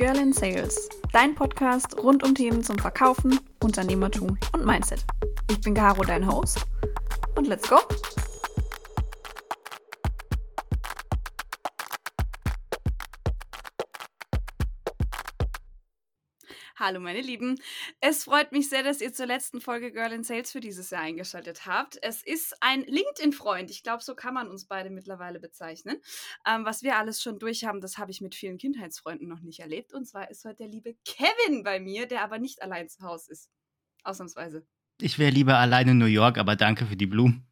Girl in Sales, dein Podcast rund um Themen zum Verkaufen, Unternehmertum und Mindset. Ich bin Caro, dein Host. Und let's go! Hallo meine Lieben. Es freut mich sehr, dass ihr zur letzten Folge Girl in Sales für dieses Jahr eingeschaltet habt. Es ist ein LinkedIn-Freund. Ich glaube, so kann man uns beide mittlerweile bezeichnen. Ähm, was wir alles schon durch haben, das habe ich mit vielen Kindheitsfreunden noch nicht erlebt. Und zwar ist heute der liebe Kevin bei mir, der aber nicht allein zu Hause ist. Ausnahmsweise. Ich wäre lieber allein in New York, aber danke für die Blumen.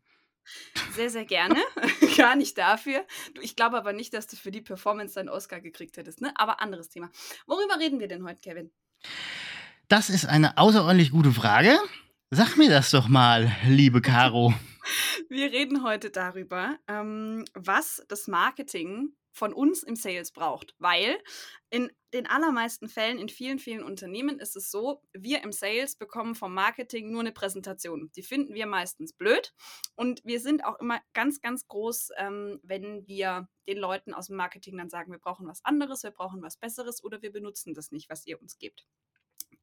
Sehr, sehr gerne. Gar nicht dafür. Ich glaube aber nicht, dass du für die Performance deinen Oscar gekriegt hättest. Ne? Aber anderes Thema. Worüber reden wir denn heute, Kevin? Das ist eine außerordentlich gute Frage. Sag mir das doch mal, liebe Caro. Wir reden heute darüber, ähm, was das Marketing von uns im Sales braucht, weil in den allermeisten Fällen in vielen, vielen Unternehmen ist es so, wir im Sales bekommen vom Marketing nur eine Präsentation. Die finden wir meistens blöd und wir sind auch immer ganz, ganz groß, ähm, wenn wir den Leuten aus dem Marketing dann sagen, wir brauchen was anderes, wir brauchen was Besseres oder wir benutzen das nicht, was ihr uns gebt.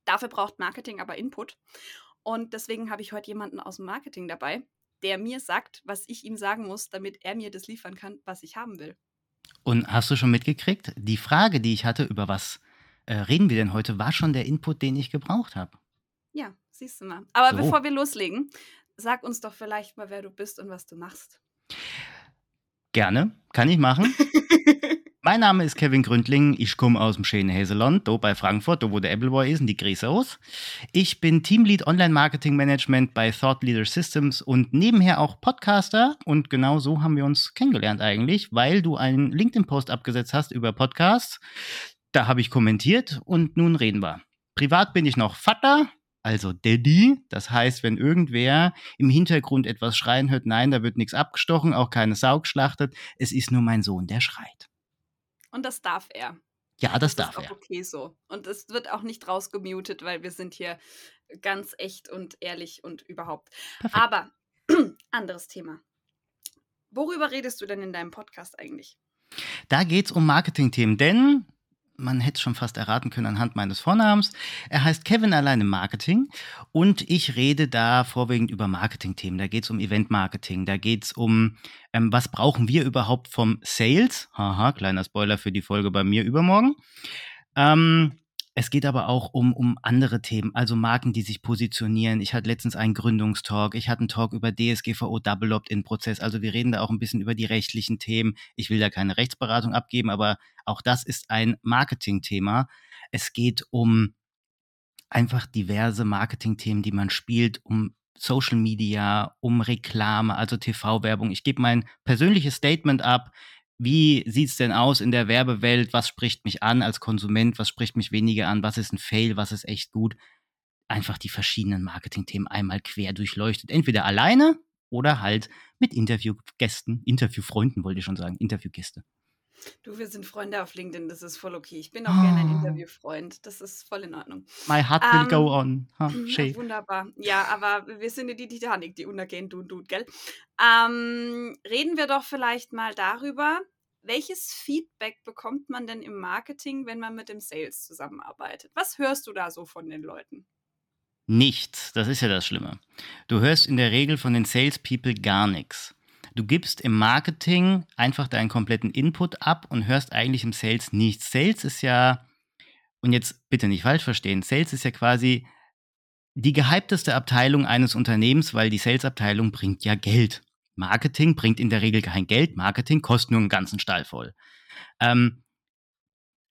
Dafür braucht Marketing aber Input und deswegen habe ich heute jemanden aus dem Marketing dabei, der mir sagt, was ich ihm sagen muss, damit er mir das liefern kann, was ich haben will. Und hast du schon mitgekriegt, die Frage, die ich hatte, über was äh, reden wir denn heute, war schon der Input, den ich gebraucht habe. Ja, siehst du mal. Aber so. bevor wir loslegen, sag uns doch vielleicht mal, wer du bist und was du machst. Gerne, kann ich machen. Mein Name ist Kevin Gründling, ich komme aus dem schönen Häseland, da bei Frankfurt, da wo der Appleboy ist, und die Grüße aus. Ich bin Teamlead Online Marketing Management bei Thought Leader Systems und nebenher auch Podcaster. Und genau so haben wir uns kennengelernt eigentlich, weil du einen LinkedIn-Post abgesetzt hast über Podcasts. Da habe ich kommentiert und nun reden wir. Privat bin ich noch Vater, also Daddy. Das heißt, wenn irgendwer im Hintergrund etwas schreien hört, nein, da wird nichts abgestochen, auch keine Sau geschlachtet. Es ist nur mein Sohn, der schreit. Und das darf er. Ja, das, das darf ist auch okay so. Und es wird auch nicht rausgemutet, weil wir sind hier ganz echt und ehrlich und überhaupt. Perfekt. Aber anderes Thema. Worüber redest du denn in deinem Podcast eigentlich? Da geht es um Marketingthemen, denn man hätte es schon fast erraten können anhand meines Vornamens. Er heißt Kevin alleine Marketing und ich rede da vorwiegend über Marketingthemen. Da geht es um Event-Marketing, da geht es um, ähm, was brauchen wir überhaupt vom Sales? Haha, kleiner Spoiler für die Folge bei mir übermorgen. Ähm, es geht aber auch um, um andere Themen, also Marken, die sich positionieren. Ich hatte letztens einen Gründungstalk, ich hatte einen Talk über DSGVO Double Opt-in-Prozess. Also wir reden da auch ein bisschen über die rechtlichen Themen. Ich will da keine Rechtsberatung abgeben, aber auch das ist ein Marketing-Thema. Es geht um einfach diverse Marketing-Themen, die man spielt, um Social Media, um Reklame, also TV-Werbung. Ich gebe mein persönliches Statement ab wie sieht es denn aus in der Werbewelt? Was spricht mich an als Konsument? Was spricht mich weniger an? Was ist ein Fail? Was ist echt gut? Einfach die verschiedenen Marketingthemen einmal quer durchleuchtet. Entweder alleine oder halt mit Interviewgästen, Interviewfreunden wollte ich schon sagen, Interviewgäste. Du, wir sind Freunde auf LinkedIn, das ist voll okay. Ich bin auch oh. gerne ein ah. Interviewfreund, das ist voll in Ordnung. My heart will ähm, go on. Huh, ja, wunderbar. Ja, aber wir sind ja die Titanic, die untergehen tut, tut, gell? Ähm, reden wir doch vielleicht mal darüber, welches Feedback bekommt man denn im Marketing, wenn man mit dem Sales zusammenarbeitet? Was hörst du da so von den Leuten? Nichts, das ist ja das Schlimme. Du hörst in der Regel von den Salespeople gar nichts. Du gibst im Marketing einfach deinen kompletten Input ab und hörst eigentlich im Sales nichts. Sales ist ja, und jetzt bitte nicht falsch verstehen, Sales ist ja quasi die gehypteste Abteilung eines Unternehmens, weil die Sales-Abteilung bringt ja Geld. Marketing bringt in der Regel kein Geld. Marketing kostet nur einen ganzen Stall voll. Ähm,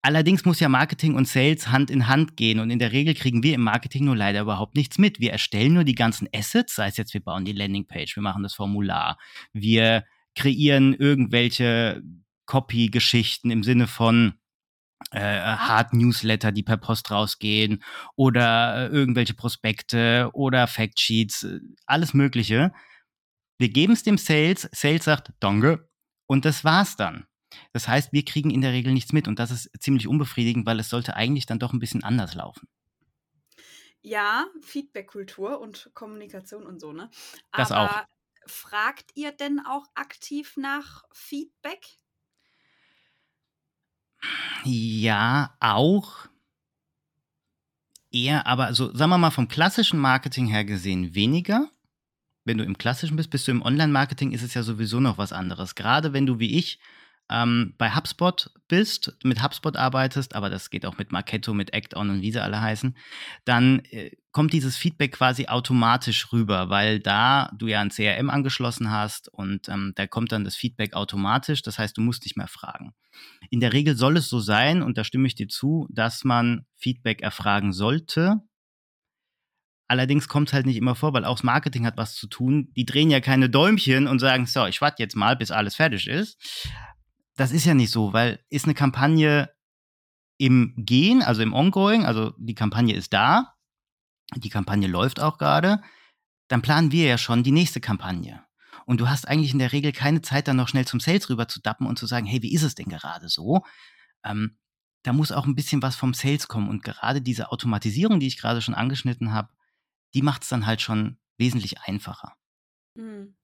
Allerdings muss ja Marketing und Sales Hand in Hand gehen und in der Regel kriegen wir im Marketing nur leider überhaupt nichts mit. Wir erstellen nur die ganzen Assets, sei es jetzt wir bauen die Landingpage, wir machen das Formular, wir kreieren irgendwelche Copy-Geschichten im Sinne von äh, Hard Newsletter, die per Post rausgehen oder äh, irgendwelche Prospekte oder Factsheets, äh, alles Mögliche. Wir geben es dem Sales, Sales sagt Danke und das war's dann. Das heißt, wir kriegen in der Regel nichts mit und das ist ziemlich unbefriedigend, weil es sollte eigentlich dann doch ein bisschen anders laufen. Ja, Feedback-Kultur und Kommunikation und so, ne? Das Aber auch. fragt ihr denn auch aktiv nach Feedback? Ja, auch. Eher, aber so, sagen wir mal, vom klassischen Marketing her gesehen weniger. Wenn du im klassischen bist, bist du im Online-Marketing, ist es ja sowieso noch was anderes. Gerade wenn du wie ich ähm, bei HubSpot bist, mit HubSpot arbeitest, aber das geht auch mit Marketo, mit ActOn und wie sie alle heißen, dann äh, kommt dieses Feedback quasi automatisch rüber, weil da du ja ein CRM angeschlossen hast und ähm, da kommt dann das Feedback automatisch. Das heißt, du musst nicht mehr fragen. In der Regel soll es so sein, und da stimme ich dir zu, dass man Feedback erfragen sollte, Allerdings kommt es halt nicht immer vor, weil auch das Marketing hat was zu tun. Die drehen ja keine Däumchen und sagen, so, ich warte jetzt mal, bis alles fertig ist, das ist ja nicht so, weil ist eine Kampagne im Gehen, also im Ongoing, also die Kampagne ist da, die Kampagne läuft auch gerade, dann planen wir ja schon die nächste Kampagne. Und du hast eigentlich in der Regel keine Zeit, dann noch schnell zum Sales rüber zu dappen und zu sagen, hey, wie ist es denn gerade so? Ähm, da muss auch ein bisschen was vom Sales kommen. Und gerade diese Automatisierung, die ich gerade schon angeschnitten habe, die macht es dann halt schon wesentlich einfacher. Mhm.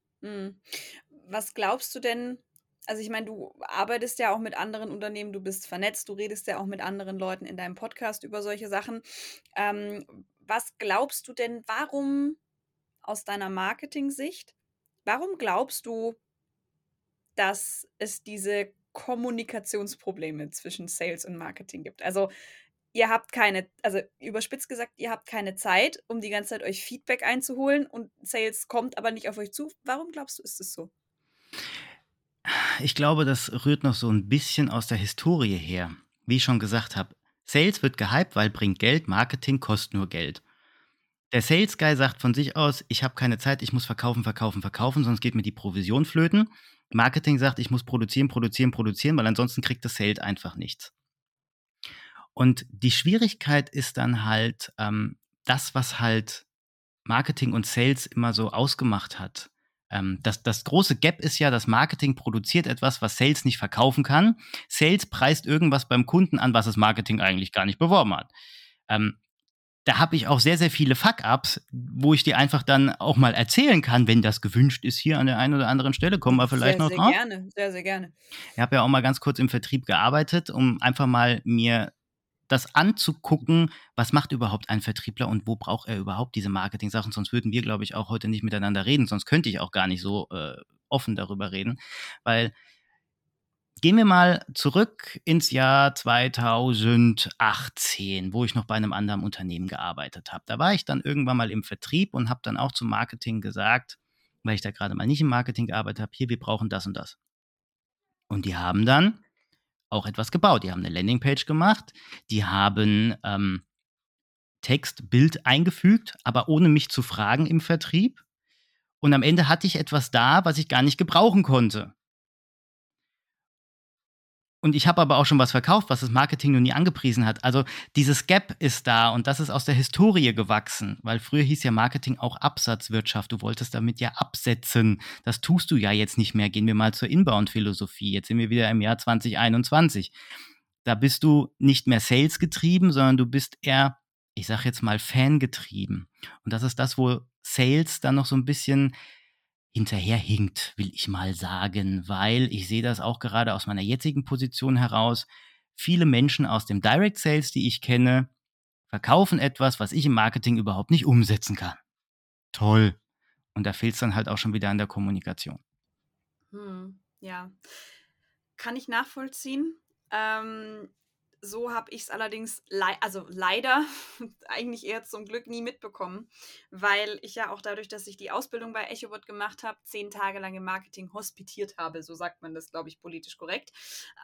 Was glaubst du denn, also ich meine, du arbeitest ja auch mit anderen Unternehmen, du bist vernetzt, du redest ja auch mit anderen Leuten in deinem Podcast über solche Sachen. Ähm, was glaubst du denn, warum aus deiner Marketing-Sicht, warum glaubst du, dass es diese Kommunikationsprobleme zwischen Sales und Marketing gibt? Also ihr habt keine, also überspitzt gesagt, ihr habt keine Zeit, um die ganze Zeit euch Feedback einzuholen und Sales kommt aber nicht auf euch zu. Warum glaubst du, ist es so? Ich glaube, das rührt noch so ein bisschen aus der Historie her. Wie ich schon gesagt habe, Sales wird gehypt, weil bringt Geld, Marketing kostet nur Geld. Der Sales Guy sagt von sich aus, ich habe keine Zeit, ich muss verkaufen, verkaufen, verkaufen, sonst geht mir die Provision flöten. Marketing sagt, ich muss produzieren, produzieren, produzieren, weil ansonsten kriegt das Sales einfach nichts. Und die Schwierigkeit ist dann halt ähm, das, was halt Marketing und Sales immer so ausgemacht hat. Ähm, das, das große Gap ist ja, dass Marketing produziert etwas, was Sales nicht verkaufen kann. Sales preist irgendwas beim Kunden an, was das Marketing eigentlich gar nicht beworben hat. Ähm, da habe ich auch sehr, sehr viele Fuck-Ups, wo ich dir einfach dann auch mal erzählen kann, wenn das gewünscht ist, hier an der einen oder anderen Stelle. Kommen wir vielleicht sehr, noch sehr drauf. Sehr gerne, sehr, sehr gerne. Ich habe ja auch mal ganz kurz im Vertrieb gearbeitet, um einfach mal mir das anzugucken, was macht überhaupt ein Vertriebler und wo braucht er überhaupt diese Marketing-Sachen. Sonst würden wir, glaube ich, auch heute nicht miteinander reden. Sonst könnte ich auch gar nicht so äh, offen darüber reden. Weil gehen wir mal zurück ins Jahr 2018, wo ich noch bei einem anderen Unternehmen gearbeitet habe. Da war ich dann irgendwann mal im Vertrieb und habe dann auch zum Marketing gesagt, weil ich da gerade mal nicht im Marketing gearbeitet habe, hier, wir brauchen das und das. Und die haben dann auch etwas gebaut. Die haben eine Landingpage gemacht, die haben ähm, Text, Bild eingefügt, aber ohne mich zu fragen im Vertrieb. Und am Ende hatte ich etwas da, was ich gar nicht gebrauchen konnte. Und ich habe aber auch schon was verkauft, was das Marketing noch nie angepriesen hat. Also dieses Gap ist da und das ist aus der Historie gewachsen, weil früher hieß ja Marketing auch Absatzwirtschaft. Du wolltest damit ja absetzen. Das tust du ja jetzt nicht mehr. Gehen wir mal zur Inbound-Philosophie. Jetzt sind wir wieder im Jahr 2021. Da bist du nicht mehr Sales getrieben, sondern du bist eher, ich sage jetzt mal, Fan getrieben. Und das ist das, wo Sales dann noch so ein bisschen hinterherhinkt, will ich mal sagen, weil ich sehe das auch gerade aus meiner jetzigen Position heraus. Viele Menschen aus dem Direct Sales, die ich kenne, verkaufen etwas, was ich im Marketing überhaupt nicht umsetzen kann. Toll. Und da fehlt es dann halt auch schon wieder an der Kommunikation. Hm, ja, kann ich nachvollziehen. Ähm, so habe ich es allerdings, le also leider, eigentlich eher zum Glück nie mitbekommen, weil ich ja auch dadurch, dass ich die Ausbildung bei EchoBot gemacht habe, zehn Tage lang im Marketing hospitiert habe. So sagt man das, glaube ich, politisch korrekt.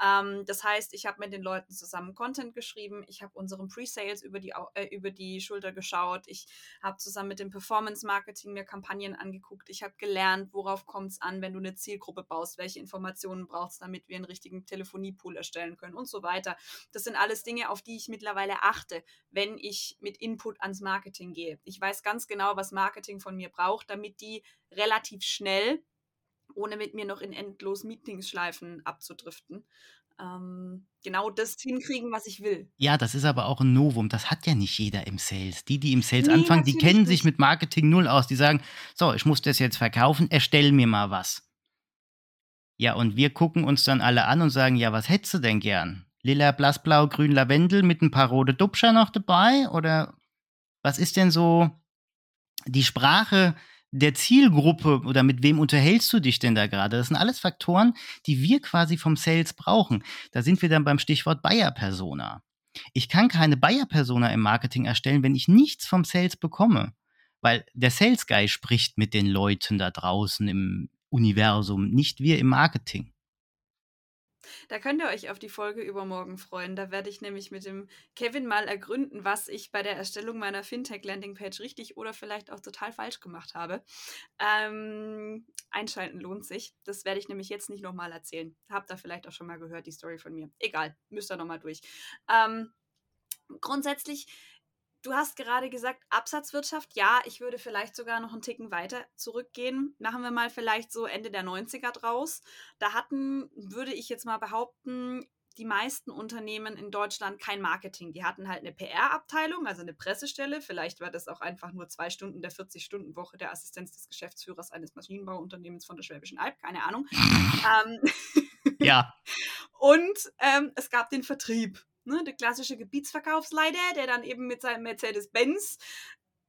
Ähm, das heißt, ich habe mit den Leuten zusammen Content geschrieben, ich habe unseren Pre-Sales über die, äh, über die Schulter geschaut, ich habe zusammen mit dem Performance-Marketing mir Kampagnen angeguckt, ich habe gelernt, worauf kommt es an, wenn du eine Zielgruppe baust, welche Informationen brauchst, damit wir einen richtigen Telefoniepool erstellen können und so weiter. Das sind alles Dinge, auf die ich mittlerweile achte, wenn ich mit Input ans Marketing gehe. Ich weiß ganz genau, was Marketing von mir braucht, damit die relativ schnell, ohne mit mir noch in endlos Meetingsschleifen abzudriften, ähm, genau das hinkriegen, was ich will. Ja, das ist aber auch ein Novum. Das hat ja nicht jeder im Sales. Die, die im Sales nee, anfangen, die kennen nicht. sich mit Marketing null aus. Die sagen, so, ich muss das jetzt verkaufen, erstell mir mal was. Ja, und wir gucken uns dann alle an und sagen, ja, was hättest du denn gern? Lila, Blassblau, Grün, Lavendel mit ein paar rote Dubscher noch dabei? Oder was ist denn so die Sprache der Zielgruppe oder mit wem unterhältst du dich denn da gerade? Das sind alles Faktoren, die wir quasi vom Sales brauchen. Da sind wir dann beim Stichwort Buyer-Persona. Ich kann keine Buyer-Persona im Marketing erstellen, wenn ich nichts vom Sales bekomme. Weil der Sales Guy spricht mit den Leuten da draußen im Universum, nicht wir im Marketing. Da könnt ihr euch auf die Folge übermorgen freuen. Da werde ich nämlich mit dem Kevin mal ergründen, was ich bei der Erstellung meiner Fintech-Landingpage richtig oder vielleicht auch total falsch gemacht habe. Ähm, einschalten lohnt sich. Das werde ich nämlich jetzt nicht nochmal erzählen. Habt ihr vielleicht auch schon mal gehört, die Story von mir. Egal, müsst ihr nochmal durch. Ähm, grundsätzlich Du hast gerade gesagt, Absatzwirtschaft, ja, ich würde vielleicht sogar noch einen Ticken weiter zurückgehen. Machen wir mal vielleicht so Ende der 90er draus. Da hatten, würde ich jetzt mal behaupten, die meisten Unternehmen in Deutschland kein Marketing. Die hatten halt eine PR-Abteilung, also eine Pressestelle. Vielleicht war das auch einfach nur zwei Stunden der 40-Stunden-Woche der Assistenz des Geschäftsführers eines Maschinenbauunternehmens von der Schwäbischen Alb, keine Ahnung. ähm, ja. Und ähm, es gab den Vertrieb. Ne, der klassische Gebietsverkaufsleiter, der dann eben mit seinem Mercedes-Benz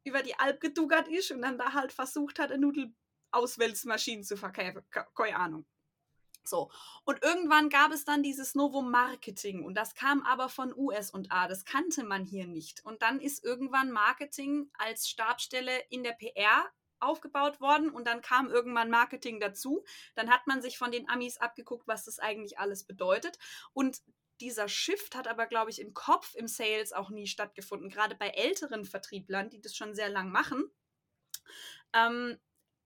über die Alp geduggert ist und dann da halt versucht hat, eine Nudelauswälzmaschine zu verkaufen. Keine Ahnung. So. Und irgendwann gab es dann dieses Novum Marketing und das kam aber von US und A. Das kannte man hier nicht. Und dann ist irgendwann Marketing als Stabstelle in der PR aufgebaut worden und dann kam irgendwann Marketing dazu. Dann hat man sich von den Amis abgeguckt, was das eigentlich alles bedeutet. Und dieser Shift hat aber, glaube ich, im Kopf im Sales auch nie stattgefunden. Gerade bei älteren Vertrieblern, die das schon sehr lang machen, ähm,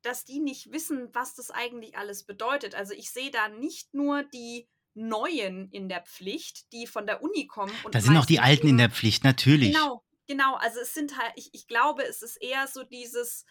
dass die nicht wissen, was das eigentlich alles bedeutet. Also ich sehe da nicht nur die Neuen in der Pflicht, die von der Uni kommen. da sind auch die Alten in der Pflicht, natürlich. Genau, genau. Also es sind halt, ich, ich glaube, es ist eher so dieses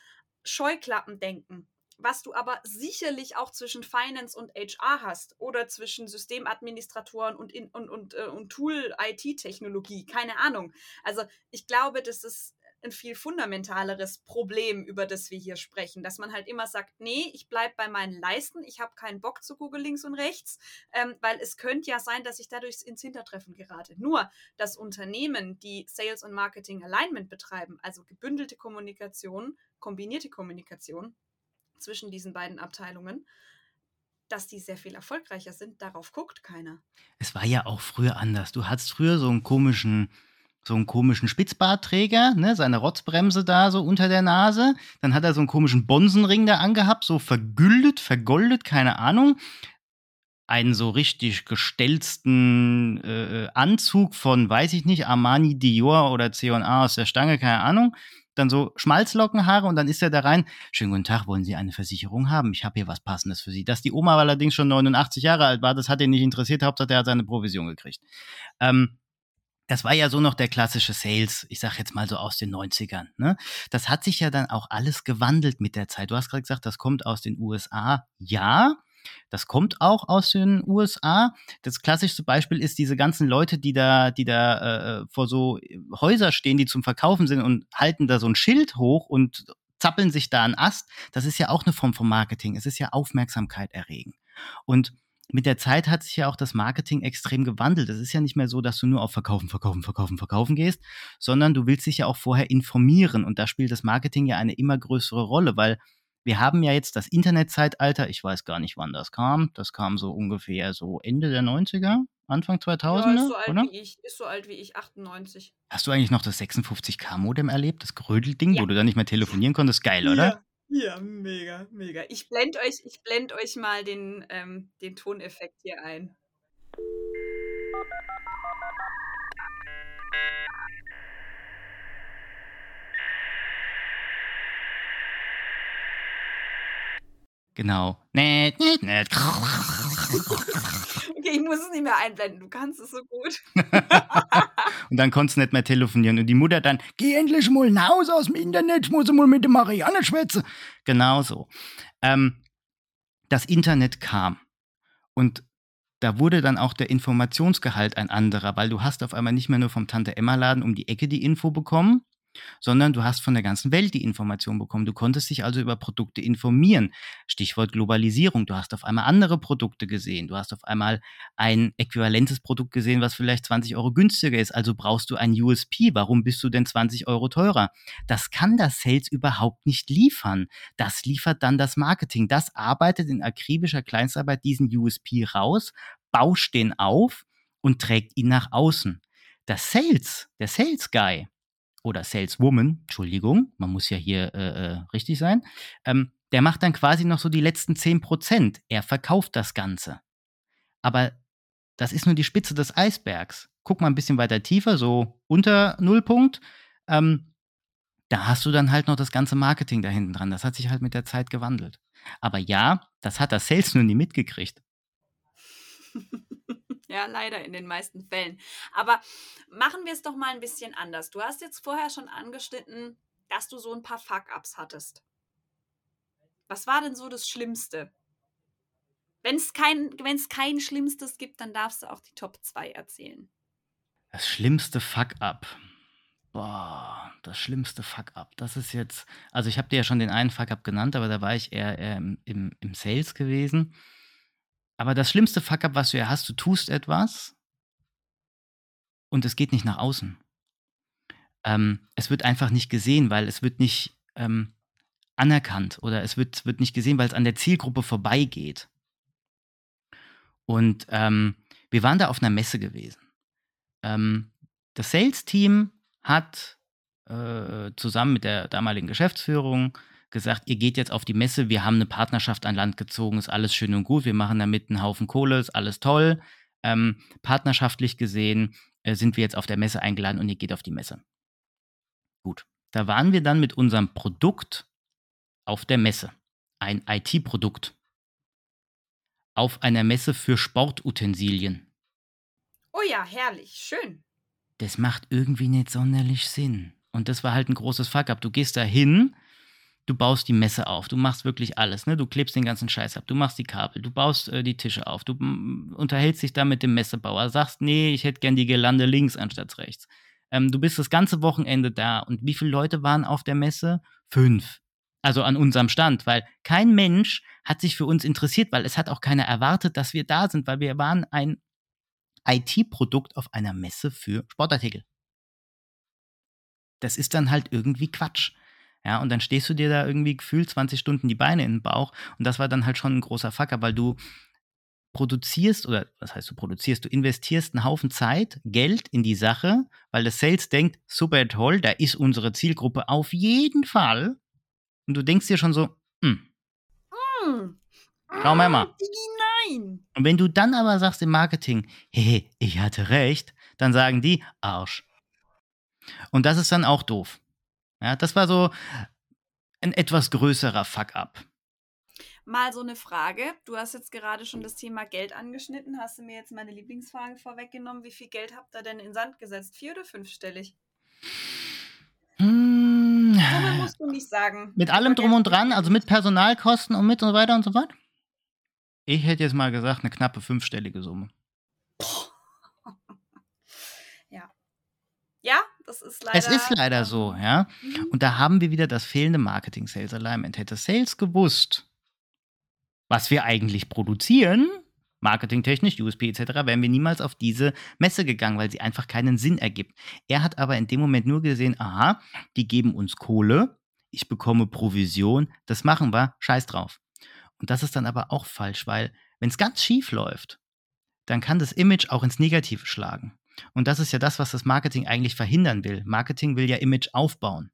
Scheuklappendenken was du aber sicherlich auch zwischen Finance und HR hast oder zwischen Systemadministratoren und, in, und, und, äh, und Tool-IT-Technologie, keine Ahnung. Also ich glaube, das ist ein viel fundamentaleres Problem, über das wir hier sprechen, dass man halt immer sagt, nee, ich bleibe bei meinen Leisten, ich habe keinen Bock zu Google links und rechts, ähm, weil es könnte ja sein, dass ich dadurch ins Hintertreffen gerate. Nur, dass Unternehmen, die Sales und Marketing Alignment betreiben, also gebündelte Kommunikation, kombinierte Kommunikation, zwischen diesen beiden Abteilungen, dass die sehr viel erfolgreicher sind, darauf guckt keiner. Es war ja auch früher anders. Du hattest früher so einen komischen, so einen komischen Spitzbartträger, ne, seine Rotzbremse da so unter der Nase. Dann hat er so einen komischen Bonsenring da angehabt, so vergüldet, vergoldet, keine Ahnung. Einen so richtig gestelzten äh, Anzug von, weiß ich nicht, Armani Dior oder C&A aus der Stange, keine Ahnung dann so Schmalzlockenhaare und dann ist er da rein. Schönen guten Tag, wollen Sie eine Versicherung haben? Ich habe hier was Passendes für Sie. Dass die Oma allerdings schon 89 Jahre alt war, das hat ihn nicht interessiert. Hauptsache, er hat seine Provision gekriegt. Ähm, das war ja so noch der klassische Sales, ich sag jetzt mal so aus den 90ern. Ne? Das hat sich ja dann auch alles gewandelt mit der Zeit. Du hast gerade gesagt, das kommt aus den USA. Ja, das kommt auch aus den USA. Das klassischste Beispiel ist diese ganzen Leute, die da, die da äh, vor so Häuser stehen, die zum Verkaufen sind und halten da so ein Schild hoch und zappeln sich da einen Ast. Das ist ja auch eine Form von Marketing. Es ist ja Aufmerksamkeit erregen. Und mit der Zeit hat sich ja auch das Marketing extrem gewandelt. Es ist ja nicht mehr so, dass du nur auf Verkaufen, Verkaufen, Verkaufen, Verkaufen gehst, sondern du willst dich ja auch vorher informieren. Und da spielt das Marketing ja eine immer größere Rolle, weil wir haben ja jetzt das Internetzeitalter, ich weiß gar nicht, wann das kam. Das kam so ungefähr so Ende der 90er, Anfang 2000er, ja, ist so alt oder? Wie ich, ist so alt wie ich, 98. Hast du eigentlich noch das 56K-Modem erlebt, das Grödelding, ja. wo du dann nicht mehr telefonieren konntest? Geil, oder? Ja, ja mega, mega. Ich blende euch, blend euch mal den, ähm, den Toneffekt hier ein. Genau. Nett, nett, nett. Okay, ich muss es nicht mehr einblenden. Du kannst es so gut. und dann konntest du nicht mehr telefonieren. Und die Mutter dann, geh endlich mal hinaus aus dem Internet, ich muss mal mit der Marianne schwätzen. Genau so. Ähm, das Internet kam. Und da wurde dann auch der Informationsgehalt ein anderer, weil du hast auf einmal nicht mehr nur vom Tante-Emma-Laden um die Ecke die Info bekommen, sondern du hast von der ganzen Welt die Information bekommen. Du konntest dich also über Produkte informieren. Stichwort Globalisierung. Du hast auf einmal andere Produkte gesehen. Du hast auf einmal ein äquivalentes Produkt gesehen, was vielleicht 20 Euro günstiger ist. Also brauchst du ein USP. Warum bist du denn 20 Euro teurer? Das kann das Sales überhaupt nicht liefern. Das liefert dann das Marketing. Das arbeitet in akribischer Kleinstarbeit diesen USP raus, bauscht den auf und trägt ihn nach außen. Das Sales, der Sales Guy, oder Saleswoman, Entschuldigung, man muss ja hier äh, äh, richtig sein, ähm, der macht dann quasi noch so die letzten 10%. Er verkauft das Ganze. Aber das ist nur die Spitze des Eisbergs. Guck mal ein bisschen weiter tiefer, so unter Nullpunkt. Ähm, da hast du dann halt noch das ganze Marketing da hinten dran. Das hat sich halt mit der Zeit gewandelt. Aber ja, das hat das Sales nur nie mitgekriegt. Ja, leider in den meisten Fällen. Aber machen wir es doch mal ein bisschen anders. Du hast jetzt vorher schon angeschnitten, dass du so ein paar Fuck-ups hattest. Was war denn so das Schlimmste? Wenn es kein, kein Schlimmstes gibt, dann darfst du auch die Top 2 erzählen. Das schlimmste Fuck-up. Boah, das schlimmste Fuck-up. Das ist jetzt. Also, ich habe dir ja schon den einen Fuck-up genannt, aber da war ich eher, eher im, im, im Sales gewesen. Aber das schlimmste Fuck-up, was du ja hast, du tust etwas und es geht nicht nach außen. Ähm, es wird einfach nicht gesehen, weil es wird nicht ähm, anerkannt oder es wird, wird nicht gesehen, weil es an der Zielgruppe vorbeigeht. Und ähm, wir waren da auf einer Messe gewesen. Ähm, das Sales-Team hat äh, zusammen mit der damaligen Geschäftsführung gesagt, ihr geht jetzt auf die Messe, wir haben eine Partnerschaft an Land gezogen, ist alles schön und gut, wir machen damit einen Haufen Kohle, ist alles toll. Ähm, partnerschaftlich gesehen äh, sind wir jetzt auf der Messe eingeladen und ihr geht auf die Messe. Gut, da waren wir dann mit unserem Produkt auf der Messe. Ein IT-Produkt. Auf einer Messe für Sportutensilien. Oh ja, herrlich, schön. Das macht irgendwie nicht sonderlich Sinn. Und das war halt ein großes Fuck-up. Du gehst da hin, du baust die Messe auf, du machst wirklich alles, ne? Du klebst den ganzen Scheiß ab, du machst die Kabel, du baust äh, die Tische auf, du unterhältst dich da mit dem Messebauer, sagst, nee, ich hätte gern die Gelande links anstatt rechts. Ähm, du bist das ganze Wochenende da und wie viele Leute waren auf der Messe? Fünf. Also an unserem Stand, weil kein Mensch hat sich für uns interessiert, weil es hat auch keiner erwartet, dass wir da sind, weil wir waren ein IT-Produkt auf einer Messe für Sportartikel. Das ist dann halt irgendwie Quatsch. Ja, und dann stehst du dir da irgendwie gefühlt 20 Stunden die Beine in den Bauch. Und das war dann halt schon ein großer Facker, weil du produzierst, oder was heißt du produzierst, du investierst einen Haufen Zeit, Geld in die Sache, weil das Sales denkt, super toll, da ist unsere Zielgruppe auf jeden Fall. Und du denkst dir schon so, hm. Mm. Schau mal mal. Nein. Und wenn du dann aber sagst im Marketing, hey, ich hatte recht, dann sagen die, Arsch. Und das ist dann auch doof. Ja, das war so ein etwas größerer Fuck-up. Mal so eine Frage. Du hast jetzt gerade schon das Thema Geld angeschnitten. Hast du mir jetzt meine Lieblingsfrage vorweggenommen? Wie viel Geld habt ihr denn in Sand gesetzt? Vier oder fünfstellig? Hm, Summe musst du nicht sagen. Mit allem drum und dran, also mit Personalkosten und mit und so weiter und so fort? Ich hätte jetzt mal gesagt, eine knappe fünfstellige Summe. ja. Ja, das ist leider. Es ist leider so, ja. Mhm. Und da haben wir wieder das fehlende Marketing Sales Alignment. Hätte Sales gewusst, was wir eigentlich produzieren, marketingtechnisch, USP etc., wären wir niemals auf diese Messe gegangen, weil sie einfach keinen Sinn ergibt. Er hat aber in dem Moment nur gesehen, aha, die geben uns Kohle, ich bekomme Provision, das machen wir, scheiß drauf. Und das ist dann aber auch falsch, weil wenn es ganz schief läuft, dann kann das Image auch ins Negative schlagen. Und das ist ja das, was das Marketing eigentlich verhindern will. Marketing will ja Image aufbauen.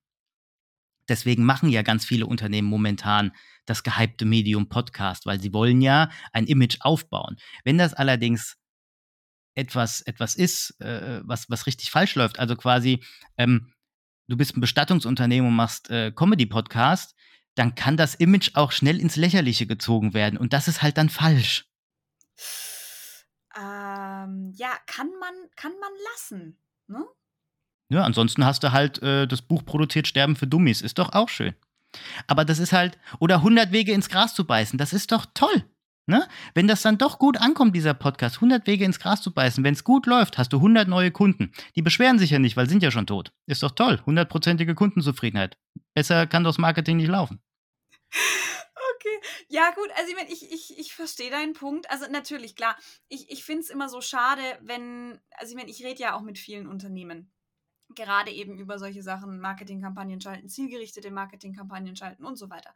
Deswegen machen ja ganz viele Unternehmen momentan das gehypte Medium Podcast, weil sie wollen ja ein Image aufbauen. Wenn das allerdings etwas, etwas ist, äh, was, was richtig falsch läuft, also quasi, ähm, du bist ein Bestattungsunternehmen und machst äh, Comedy-Podcast, dann kann das Image auch schnell ins Lächerliche gezogen werden. Und das ist halt dann falsch. Ähm, ja, kann man, kann man lassen. Ne? Ja, ansonsten hast du halt äh, das Buch produziert Sterben für Dummies. Ist doch auch schön. Aber das ist halt, oder 100 Wege ins Gras zu beißen, das ist doch toll. Ne? Wenn das dann doch gut ankommt, dieser Podcast, 100 Wege ins Gras zu beißen, wenn es gut läuft, hast du 100 neue Kunden. Die beschweren sich ja nicht, weil sind ja schon tot. Ist doch toll, hundertprozentige Kundenzufriedenheit. Besser kann das Marketing nicht laufen. Ja gut, also ich meine, ich, ich, ich verstehe deinen Punkt. Also natürlich, klar, ich, ich finde es immer so schade, wenn, also ich meine, ich rede ja auch mit vielen Unternehmen gerade eben über solche Sachen, Marketingkampagnen schalten, zielgerichtete Marketingkampagnen schalten und so weiter.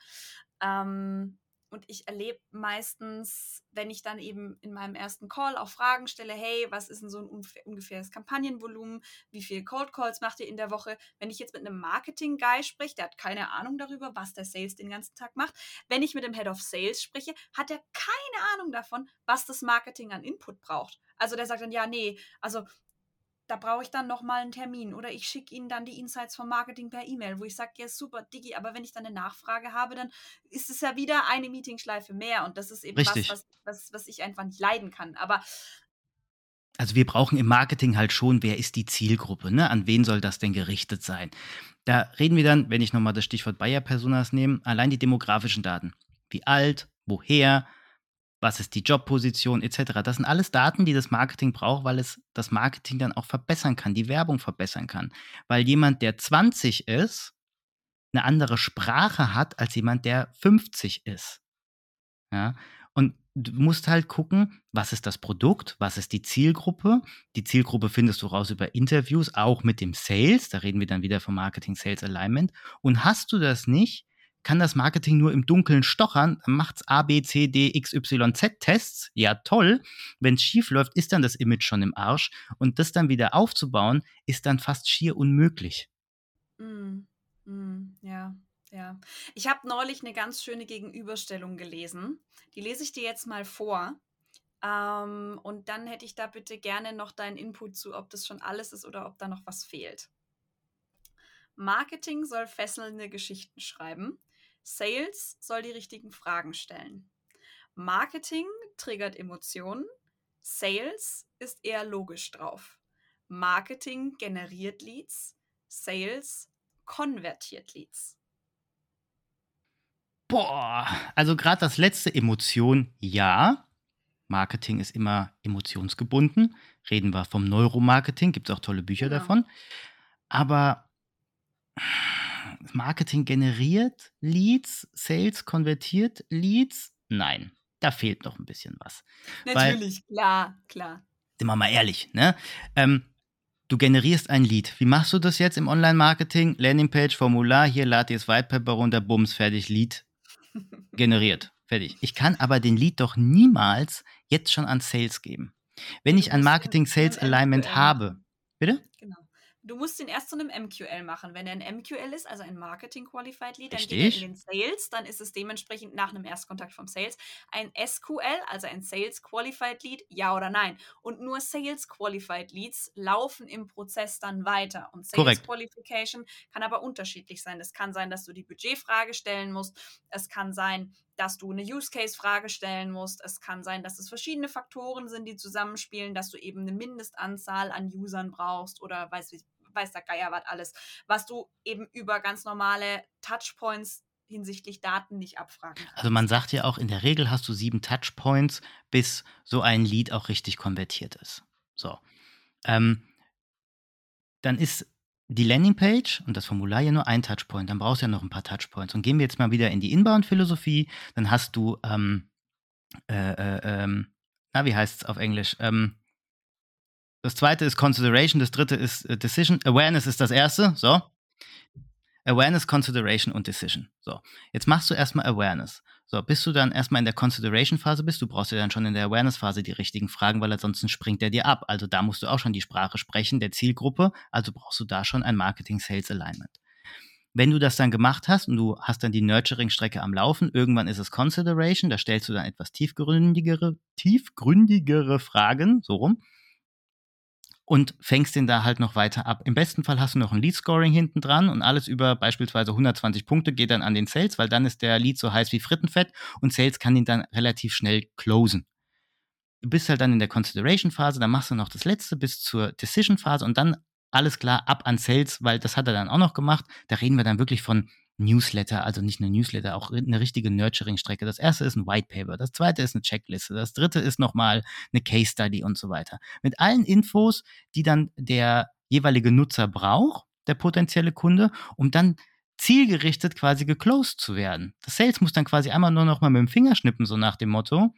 Ähm, und ich erlebe meistens, wenn ich dann eben in meinem ersten Call auch Fragen stelle, hey, was ist denn so ein ungefähres Kampagnenvolumen? Wie viele Cold Calls macht ihr in der Woche? Wenn ich jetzt mit einem Marketing-Guy spreche, der hat keine Ahnung darüber, was der Sales den ganzen Tag macht. Wenn ich mit dem Head of Sales spreche, hat er keine Ahnung davon, was das Marketing an Input braucht. Also der sagt dann, ja, nee, also da brauche ich dann nochmal einen Termin oder ich schicke Ihnen dann die Insights vom Marketing per E-Mail, wo ich sage, ja super, Digi, aber wenn ich dann eine Nachfrage habe, dann ist es ja wieder eine Meetingschleife mehr und das ist eben Richtig. was, was, was ich einfach nicht leiden kann. Aber also wir brauchen im Marketing halt schon, wer ist die Zielgruppe, ne? An wen soll das denn gerichtet sein? Da reden wir dann, wenn ich nochmal das Stichwort Bayer-Personas nehme, allein die demografischen Daten. Wie alt, woher, was ist die Jobposition etc. Das sind alles Daten, die das Marketing braucht, weil es das Marketing dann auch verbessern kann, die Werbung verbessern kann. Weil jemand, der 20 ist, eine andere Sprache hat als jemand, der 50 ist. Ja? Und du musst halt gucken, was ist das Produkt, was ist die Zielgruppe. Die Zielgruppe findest du raus über Interviews, auch mit dem Sales. Da reden wir dann wieder vom Marketing Sales Alignment. Und hast du das nicht, kann das Marketing nur im Dunkeln stochern, macht's A, B, C, D, X, Y, Z Tests. Ja, toll. Wenn es schief läuft, ist dann das Image schon im Arsch. Und das dann wieder aufzubauen, ist dann fast schier unmöglich. Mm, mm, ja, ja. Ich habe neulich eine ganz schöne Gegenüberstellung gelesen. Die lese ich dir jetzt mal vor. Ähm, und dann hätte ich da bitte gerne noch deinen Input zu, ob das schon alles ist oder ob da noch was fehlt. Marketing soll fesselnde Geschichten schreiben. Sales soll die richtigen Fragen stellen. Marketing triggert Emotionen. Sales ist eher logisch drauf. Marketing generiert Leads. Sales konvertiert Leads. Boah, also gerade das letzte Emotion, ja. Marketing ist immer emotionsgebunden. Reden wir vom Neuromarketing, gibt es auch tolle Bücher genau. davon. Aber Marketing generiert Leads, Sales konvertiert Leads? Nein, da fehlt noch ein bisschen was. Natürlich, Weil, klar, klar. Sind wir mal ehrlich, ne? Ähm, du generierst ein Lead. Wie machst du das jetzt im Online-Marketing? Landingpage, Formular, hier lad dir das Whitepaper runter, bums, fertig, Lead generiert. Fertig. Ich kann aber den Lead doch niemals jetzt schon an Sales geben. Wenn ich ein Marketing-Sales-Alignment habe, bitte? Du musst ihn erst zu einem MQL machen. Wenn er ein MQL ist, also ein Marketing Qualified Lead, dann geht er in den Sales, dann ist es dementsprechend nach einem Erstkontakt vom Sales. Ein SQL, also ein Sales Qualified Lead, ja oder nein. Und nur Sales Qualified Leads laufen im Prozess dann weiter. Und Sales Korrekt. Qualification kann aber unterschiedlich sein. Es kann sein, dass du die Budgetfrage stellen musst. Es kann sein, dass du eine Use Case Frage stellen musst. Es kann sein, dass es verschiedene Faktoren sind, die zusammenspielen, dass du eben eine Mindestanzahl an Usern brauchst oder weiß, weiß der Geier was alles, was du eben über ganz normale Touchpoints hinsichtlich Daten nicht abfragen kannst. Also man sagt ja auch, in der Regel hast du sieben Touchpoints, bis so ein Lead auch richtig konvertiert ist. So. Ähm, dann ist die Landingpage und das Formular ja nur ein Touchpoint, dann brauchst du ja noch ein paar Touchpoints. Und gehen wir jetzt mal wieder in die Inbound-Philosophie, dann hast du, ähm, äh, äh, ähm, na, wie heißt es auf Englisch? Ähm, das zweite ist Consideration, das dritte ist äh, Decision. Awareness ist das erste, so. Awareness, Consideration und Decision. So, jetzt machst du erstmal Awareness. So, bis du dann erstmal in der Consideration-Phase bist, du brauchst ja dann schon in der Awareness-Phase die richtigen Fragen, weil ansonsten springt er dir ab. Also da musst du auch schon die Sprache sprechen der Zielgruppe, also brauchst du da schon ein Marketing-Sales-Alignment. Wenn du das dann gemacht hast und du hast dann die Nurturing-Strecke am Laufen, irgendwann ist es Consideration, da stellst du dann etwas tiefgründigere, tiefgründigere Fragen, so rum, und fängst den da halt noch weiter ab. Im besten Fall hast du noch ein Lead-Scoring hinten dran und alles über beispielsweise 120 Punkte geht dann an den Sales, weil dann ist der Lead so heiß wie Frittenfett und Sales kann ihn dann relativ schnell closen. Du bist halt dann in der Consideration-Phase, dann machst du noch das letzte bis zur Decision-Phase und dann alles klar ab an Sales, weil das hat er dann auch noch gemacht. Da reden wir dann wirklich von Newsletter, also nicht nur Newsletter, auch eine richtige Nurturing-Strecke. Das erste ist ein White Paper, das zweite ist eine Checkliste, das dritte ist nochmal eine Case Study und so weiter. Mit allen Infos, die dann der jeweilige Nutzer braucht, der potenzielle Kunde, um dann zielgerichtet quasi geclosed zu werden. Das Sales muss dann quasi einmal nur noch mal mit dem Finger schnippen, so nach dem Motto,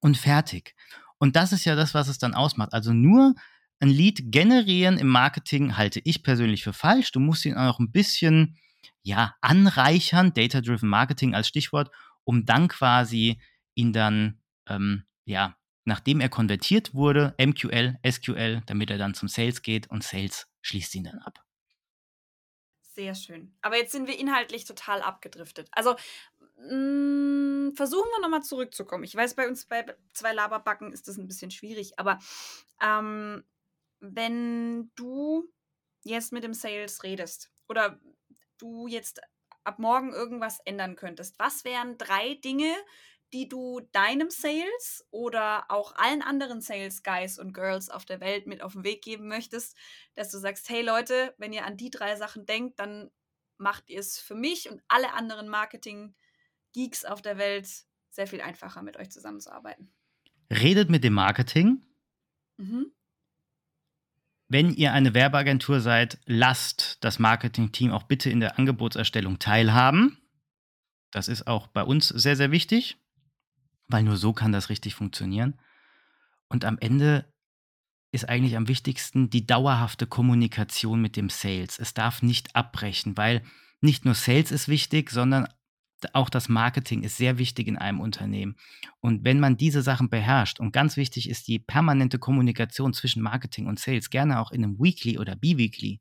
und fertig. Und das ist ja das, was es dann ausmacht. Also nur ein Lead generieren im Marketing halte ich persönlich für falsch. Du musst ihn auch ein bisschen ja, anreichern, Data-Driven Marketing als Stichwort, um dann quasi ihn dann, ähm, ja, nachdem er konvertiert wurde, MQL, SQL, damit er dann zum Sales geht und Sales schließt ihn dann ab. Sehr schön. Aber jetzt sind wir inhaltlich total abgedriftet. Also mh, mm, versuchen wir nochmal zurückzukommen. Ich weiß, bei uns bei zwei Laberbacken ist das ein bisschen schwierig, aber ähm, wenn du jetzt mit dem Sales redest oder du jetzt ab morgen irgendwas ändern könntest, was wären drei Dinge, die du deinem Sales oder auch allen anderen Sales Guys und Girls auf der Welt mit auf den Weg geben möchtest, dass du sagst, hey Leute, wenn ihr an die drei Sachen denkt, dann macht ihr es für mich und alle anderen Marketing Geeks auf der Welt sehr viel einfacher mit euch zusammenzuarbeiten. Redet mit dem Marketing. Mhm. Wenn ihr eine Werbeagentur seid, lasst das Marketing-Team auch bitte in der Angebotserstellung teilhaben. Das ist auch bei uns sehr, sehr wichtig, weil nur so kann das richtig funktionieren. Und am Ende ist eigentlich am wichtigsten die dauerhafte Kommunikation mit dem Sales. Es darf nicht abbrechen, weil nicht nur Sales ist wichtig, sondern auch das Marketing ist sehr wichtig in einem Unternehmen. Und wenn man diese Sachen beherrscht, und ganz wichtig ist die permanente Kommunikation zwischen Marketing und Sales, gerne auch in einem Weekly oder Bi-Weekly,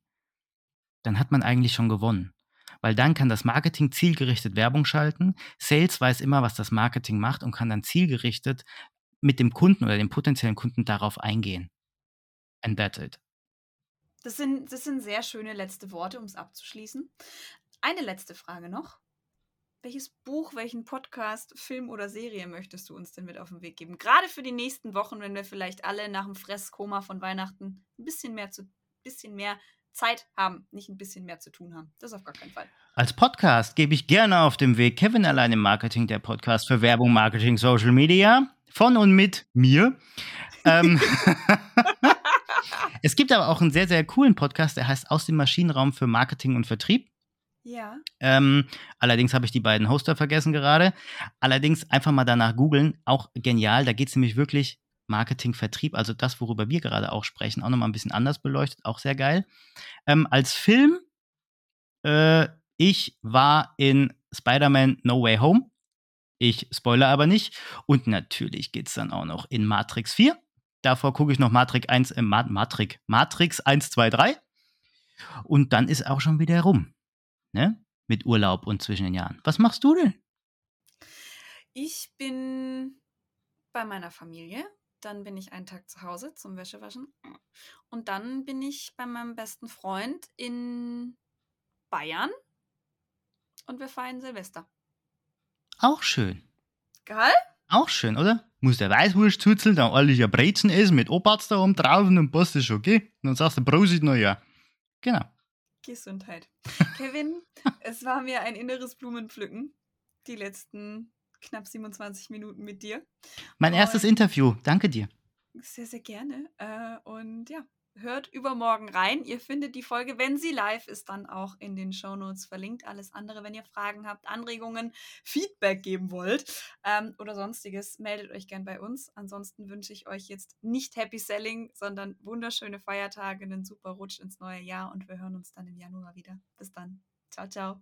dann hat man eigentlich schon gewonnen. Weil dann kann das Marketing zielgerichtet Werbung schalten. Sales weiß immer, was das Marketing macht und kann dann zielgerichtet mit dem Kunden oder dem potenziellen Kunden darauf eingehen. And that's it. Das sind, das sind sehr schöne letzte Worte, um es abzuschließen. Eine letzte Frage noch. Welches Buch, welchen Podcast, Film oder Serie möchtest du uns denn mit auf den Weg geben? Gerade für die nächsten Wochen, wenn wir vielleicht alle nach dem Fresskoma von Weihnachten ein bisschen mehr, zu, bisschen mehr Zeit haben, nicht ein bisschen mehr zu tun haben. Das auf gar keinen Fall. Als Podcast gebe ich gerne auf dem Weg Kevin allein im Marketing, der Podcast für Werbung, Marketing, Social Media. Von und mit mir. ähm, es gibt aber auch einen sehr, sehr coolen Podcast, der heißt Aus dem Maschinenraum für Marketing und Vertrieb. Ja. Ähm, allerdings habe ich die beiden Hoster vergessen gerade. Allerdings einfach mal danach googeln, auch genial. Da geht es nämlich wirklich Marketing, Vertrieb, also das, worüber wir gerade auch sprechen, auch nochmal ein bisschen anders beleuchtet, auch sehr geil. Ähm, als Film, äh, ich war in Spider-Man No Way Home. Ich spoilere aber nicht. Und natürlich geht es dann auch noch in Matrix 4. Davor gucke ich noch Matrix 1, äh, Matrix, Matrix 1, 2, 3. Und dann ist auch schon wieder rum ne? Mit Urlaub und zwischen den Jahren. Was machst du denn? Ich bin bei meiner Familie. Dann bin ich einen Tag zu Hause zum Wäschewaschen. Und dann bin ich bei meinem besten Freund in Bayern. Und wir feiern Silvester. Auch schön. Geil? Auch schön, oder? Muss der Weißwurst zuzeln, dann ordentlich ein Brezen essen mit Obatz da oben drauf und dann passt das schon, okay? Und dann sagst du Prosit ja. Genau. Gesundheit. Kevin, es war mir ein inneres Blumenpflücken, die letzten knapp 27 Minuten mit dir. Mein und erstes Interview, danke dir. Sehr, sehr gerne. Äh, und ja, hört übermorgen rein. Ihr findet die Folge, wenn sie live ist, dann auch in den Show Notes verlinkt. Alles andere, wenn ihr Fragen habt, Anregungen, Feedback geben wollt ähm, oder sonstiges, meldet euch gern bei uns. Ansonsten wünsche ich euch jetzt nicht Happy Selling, sondern wunderschöne Feiertage, einen super Rutsch ins neue Jahr und wir hören uns dann im Januar wieder. Bis dann. Ciao, ciao.